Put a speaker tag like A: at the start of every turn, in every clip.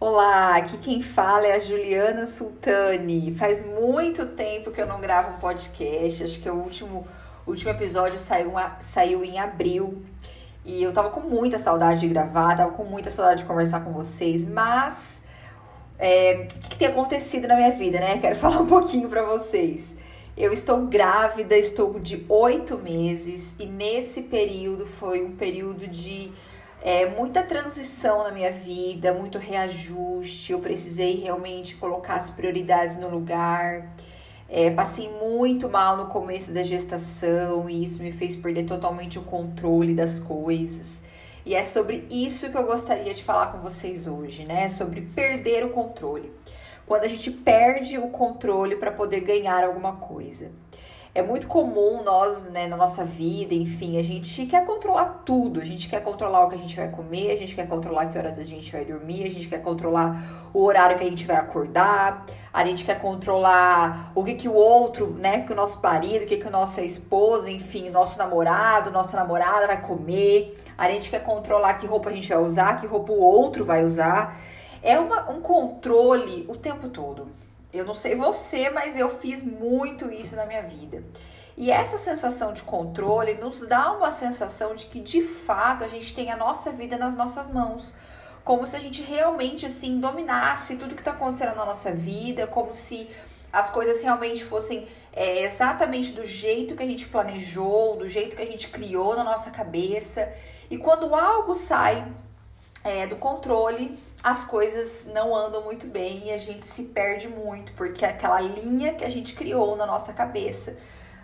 A: Olá, aqui quem fala é a Juliana Sultani. Faz muito tempo que eu não gravo um podcast, acho que o último, último episódio saiu, saiu em abril. E eu tava com muita saudade de gravar, tava com muita saudade de conversar com vocês, mas é, o que, que tem acontecido na minha vida, né? Quero falar um pouquinho pra vocês. Eu estou grávida, estou de oito meses, e nesse período foi um período de é, muita transição na minha vida, muito reajuste. Eu precisei realmente colocar as prioridades no lugar. É, passei muito mal no começo da gestação e isso me fez perder totalmente o controle das coisas. E é sobre isso que eu gostaria de falar com vocês hoje, né? Sobre perder o controle. Quando a gente perde o controle para poder ganhar alguma coisa. É muito comum nós, né, na nossa vida, enfim, a gente quer controlar tudo. A gente quer controlar o que a gente vai comer, a gente quer controlar que horas a gente vai dormir, a gente quer controlar o horário que a gente vai acordar, a gente quer controlar o que, que o outro, né, que o nosso marido, o que, que a nossa esposa, enfim, nosso namorado, nossa namorada vai comer. A gente quer controlar que roupa a gente vai usar, que roupa o outro vai usar. É uma, um controle o tempo todo. Eu não sei você, mas eu fiz muito isso na minha vida. E essa sensação de controle nos dá uma sensação de que de fato a gente tem a nossa vida nas nossas mãos. Como se a gente realmente assim dominasse tudo que está acontecendo na nossa vida, como se as coisas realmente fossem é, exatamente do jeito que a gente planejou, do jeito que a gente criou na nossa cabeça. E quando algo sai é, do controle, as coisas não andam muito bem e a gente se perde muito, porque aquela linha que a gente criou na nossa cabeça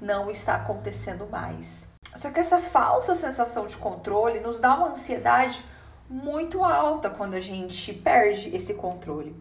A: não está acontecendo mais. Só que essa falsa sensação de controle nos dá uma ansiedade muito alta quando a gente perde esse controle.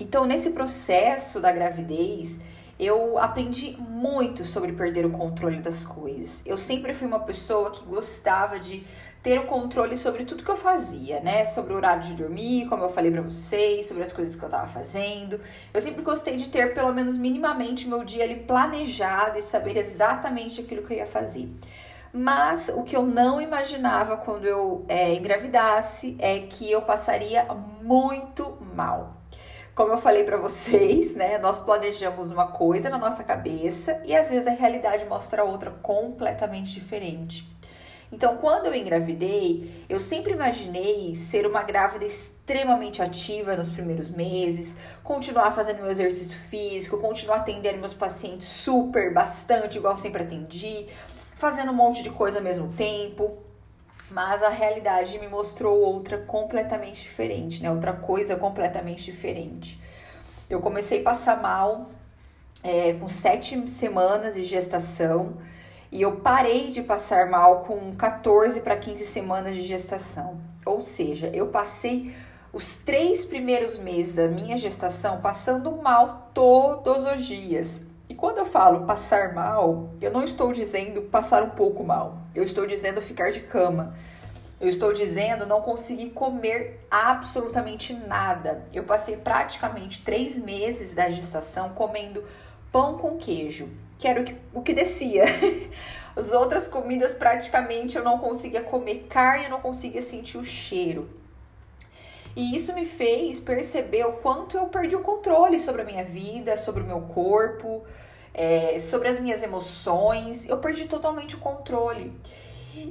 A: Então, nesse processo da gravidez, eu aprendi muito sobre perder o controle das coisas. Eu sempre fui uma pessoa que gostava de ter o controle sobre tudo que eu fazia, né? Sobre o horário de dormir, como eu falei para vocês, sobre as coisas que eu tava fazendo. Eu sempre gostei de ter pelo menos minimamente meu dia ali planejado e saber exatamente aquilo que eu ia fazer. Mas o que eu não imaginava quando eu é, engravidasse é que eu passaria muito mal. Como eu falei para vocês, né? Nós planejamos uma coisa na nossa cabeça e às vezes a realidade mostra outra completamente diferente. Então, quando eu engravidei, eu sempre imaginei ser uma grávida extremamente ativa nos primeiros meses, continuar fazendo meu exercício físico, continuar atendendo meus pacientes super, bastante, igual sempre atendi, fazendo um monte de coisa ao mesmo tempo. Mas a realidade me mostrou outra completamente diferente, né? Outra coisa completamente diferente. Eu comecei a passar mal é, com sete semanas de gestação e eu parei de passar mal com 14 para 15 semanas de gestação. Ou seja, eu passei os três primeiros meses da minha gestação passando mal todos os dias. E quando eu falo passar mal, eu não estou dizendo passar um pouco mal. Eu estou dizendo ficar de cama. Eu estou dizendo não conseguir comer absolutamente nada. Eu passei praticamente três meses da gestação comendo pão com queijo, que era o que, o que descia. As outras comidas praticamente eu não conseguia comer carne, eu não conseguia sentir o cheiro. E isso me fez perceber o quanto eu perdi o controle sobre a minha vida, sobre o meu corpo, é, sobre as minhas emoções. Eu perdi totalmente o controle.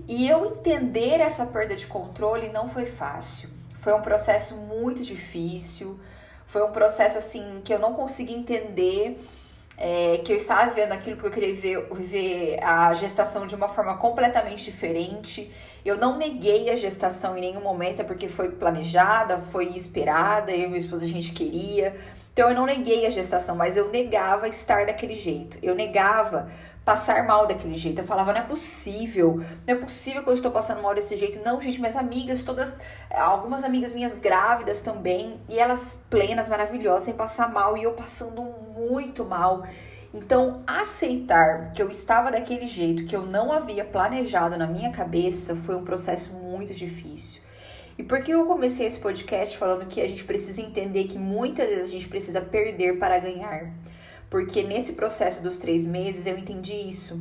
A: E eu entender essa perda de controle não foi fácil. Foi um processo muito difícil. Foi um processo assim que eu não consegui entender é, que eu estava vendo aquilo porque eu queria ver, viver a gestação de uma forma completamente diferente. Eu não neguei a gestação em nenhum momento, é porque foi planejada, foi esperada, eu e minha esposa a gente queria. Então eu não neguei a gestação, mas eu negava estar daquele jeito. Eu negava passar mal daquele jeito. Eu falava, não é possível, não é possível que eu estou passando mal desse jeito. Não, gente, minhas amigas, todas, algumas amigas minhas grávidas também, e elas plenas, maravilhosas, sem passar mal, e eu passando muito mal. Então, aceitar que eu estava daquele jeito, que eu não havia planejado na minha cabeça, foi um processo muito difícil. E por que eu comecei esse podcast falando que a gente precisa entender que muitas vezes a gente precisa perder para ganhar? Porque nesse processo dos três meses eu entendi isso.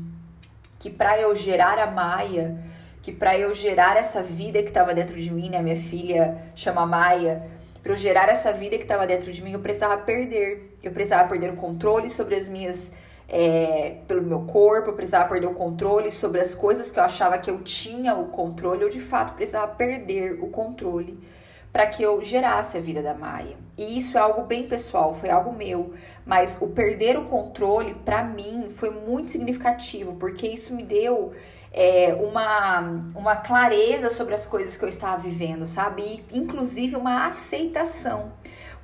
A: Que para eu gerar a Maia, que para eu gerar essa vida que estava dentro de mim, né? Minha filha chama Maia, para eu gerar essa vida que estava dentro de mim, eu precisava perder. Eu precisava perder o controle sobre as minhas é, pelo meu corpo, eu precisava perder o controle sobre as coisas que eu achava que eu tinha o controle, eu de fato precisava perder o controle para que eu gerasse a vida da Maia. E isso é algo bem pessoal, foi algo meu, mas o perder o controle para mim foi muito significativo, porque isso me deu é, uma, uma clareza sobre as coisas que eu estava vivendo, sabe? E, inclusive uma aceitação.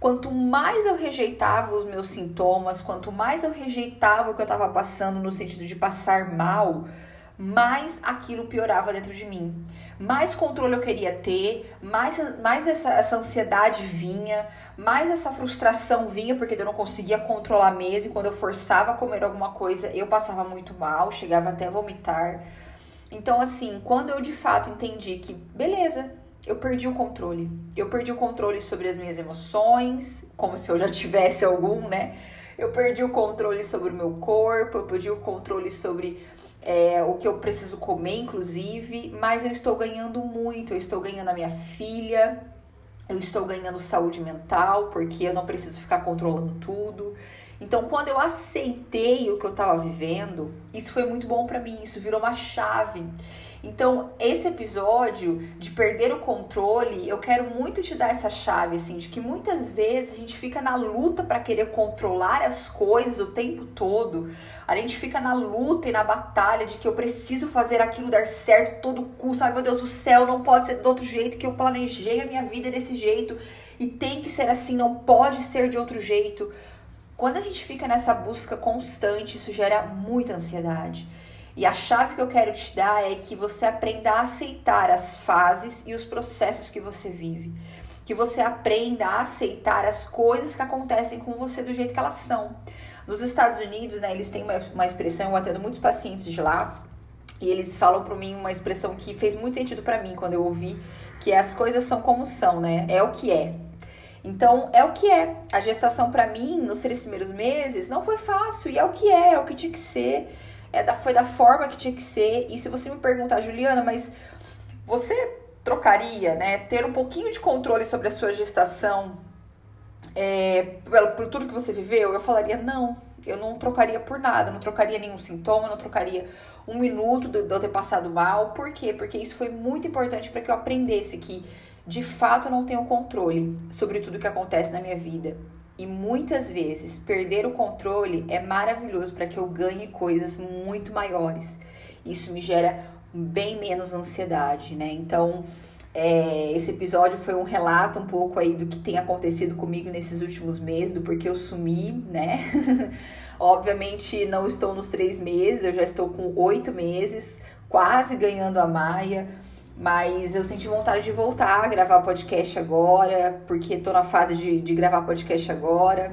A: Quanto mais eu rejeitava os meus sintomas, quanto mais eu rejeitava o que eu estava passando no sentido de passar mal, mais aquilo piorava dentro de mim. Mais controle eu queria ter, mais, mais essa, essa ansiedade vinha, mais essa frustração vinha, porque eu não conseguia controlar mesmo. E quando eu forçava a comer alguma coisa, eu passava muito mal, chegava até a vomitar. Então, assim, quando eu de fato entendi que, beleza, eu perdi o controle. Eu perdi o controle sobre as minhas emoções, como se eu já tivesse algum, né? Eu perdi o controle sobre o meu corpo, eu perdi o controle sobre é, o que eu preciso comer, inclusive, mas eu estou ganhando muito. Eu estou ganhando a minha filha, eu estou ganhando saúde mental, porque eu não preciso ficar controlando tudo. Então, quando eu aceitei o que eu estava vivendo, isso foi muito bom para mim, isso virou uma chave. Então, esse episódio de perder o controle, eu quero muito te dar essa chave, assim, de que muitas vezes a gente fica na luta para querer controlar as coisas o tempo todo. A gente fica na luta e na batalha de que eu preciso fazer aquilo dar certo todo custo. Ai, meu Deus do céu, não pode ser do outro jeito que eu planejei a minha vida desse jeito. E tem que ser assim, não pode ser de outro jeito. Quando a gente fica nessa busca constante, isso gera muita ansiedade. E a chave que eu quero te dar é que você aprenda a aceitar as fases e os processos que você vive. Que você aprenda a aceitar as coisas que acontecem com você do jeito que elas são. Nos Estados Unidos, né, eles têm uma, expressão, eu atendo muitos pacientes de lá, e eles falam para mim uma expressão que fez muito sentido para mim quando eu ouvi, que é as coisas são como são, né? É o que é. Então, é o que é. A gestação para mim, nos três primeiros meses, não foi fácil, e é o que é, é o que tinha que ser é da, foi da forma que tinha que ser. E se você me perguntar, Juliana, mas você trocaria, né, ter um pouquinho de controle sobre a sua gestação é, por, por tudo que você viveu? Eu falaria não. Eu não trocaria por nada, não trocaria nenhum sintoma, não trocaria um minuto de eu ter passado mal. Por quê? Porque isso foi muito importante para que eu aprendesse que de fato não tenho controle sobre tudo que acontece na minha vida. E muitas vezes perder o controle é maravilhoso para que eu ganhe coisas muito maiores. Isso me gera bem menos ansiedade, né? Então, é, esse episódio foi um relato um pouco aí do que tem acontecido comigo nesses últimos meses, do porquê eu sumi, né? Obviamente não estou nos três meses, eu já estou com oito meses, quase ganhando a Maia. Mas eu senti vontade de voltar a gravar podcast agora, porque tô na fase de, de gravar podcast agora.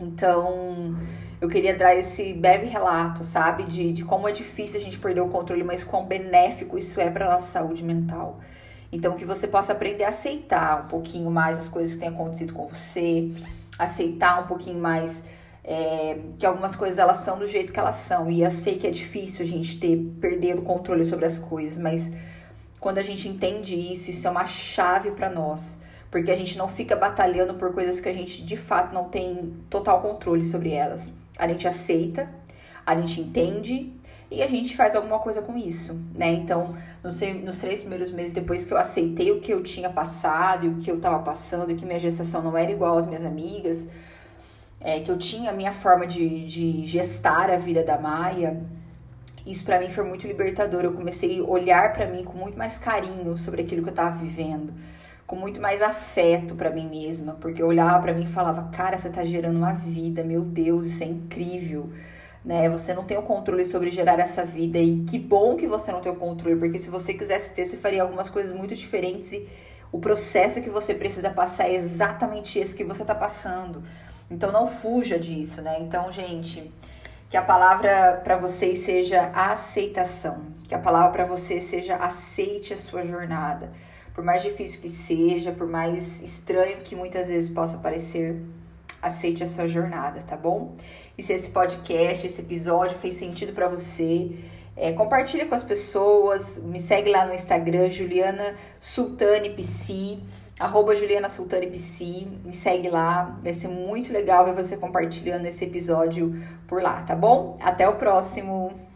A: Então, eu queria dar esse breve relato, sabe? De, de como é difícil a gente perder o controle, mas quão benéfico isso é para nossa saúde mental. Então, que você possa aprender a aceitar um pouquinho mais as coisas que têm acontecido com você, aceitar um pouquinho mais é, que algumas coisas elas são do jeito que elas são. E eu sei que é difícil a gente ter perder o controle sobre as coisas, mas quando a gente entende isso, isso é uma chave para nós, porque a gente não fica batalhando por coisas que a gente de fato não tem total controle sobre elas. A gente aceita, a gente entende e a gente faz alguma coisa com isso, né? Então, nos, três primeiros meses depois que eu aceitei o que eu tinha passado e o que eu tava passando, e que minha gestação não era igual às minhas amigas, é, que eu tinha a minha forma de, de gestar a vida da Maia, isso para mim foi muito libertador. Eu comecei a olhar para mim com muito mais carinho sobre aquilo que eu tava vivendo, com muito mais afeto para mim mesma, porque eu olhava para mim e falava: "Cara, você tá gerando uma vida, meu Deus, isso é incrível". Né? Você não tem o controle sobre gerar essa vida e que bom que você não tem o controle, porque se você quisesse ter, você faria algumas coisas muito diferentes e o processo que você precisa passar é exatamente esse que você tá passando. Então não fuja disso, né? Então, gente, que a palavra para vocês seja aceitação. Que a palavra para você seja aceite a sua jornada. Por mais difícil que seja, por mais estranho que muitas vezes possa parecer, aceite a sua jornada, tá bom? E se esse podcast, esse episódio fez sentido para você, é, compartilha com as pessoas, me segue lá no Instagram, Juliana Sultani Psi. Arroba Juliana Sultani PC, me segue lá, vai ser muito legal ver você compartilhando esse episódio por lá, tá bom? Até o próximo!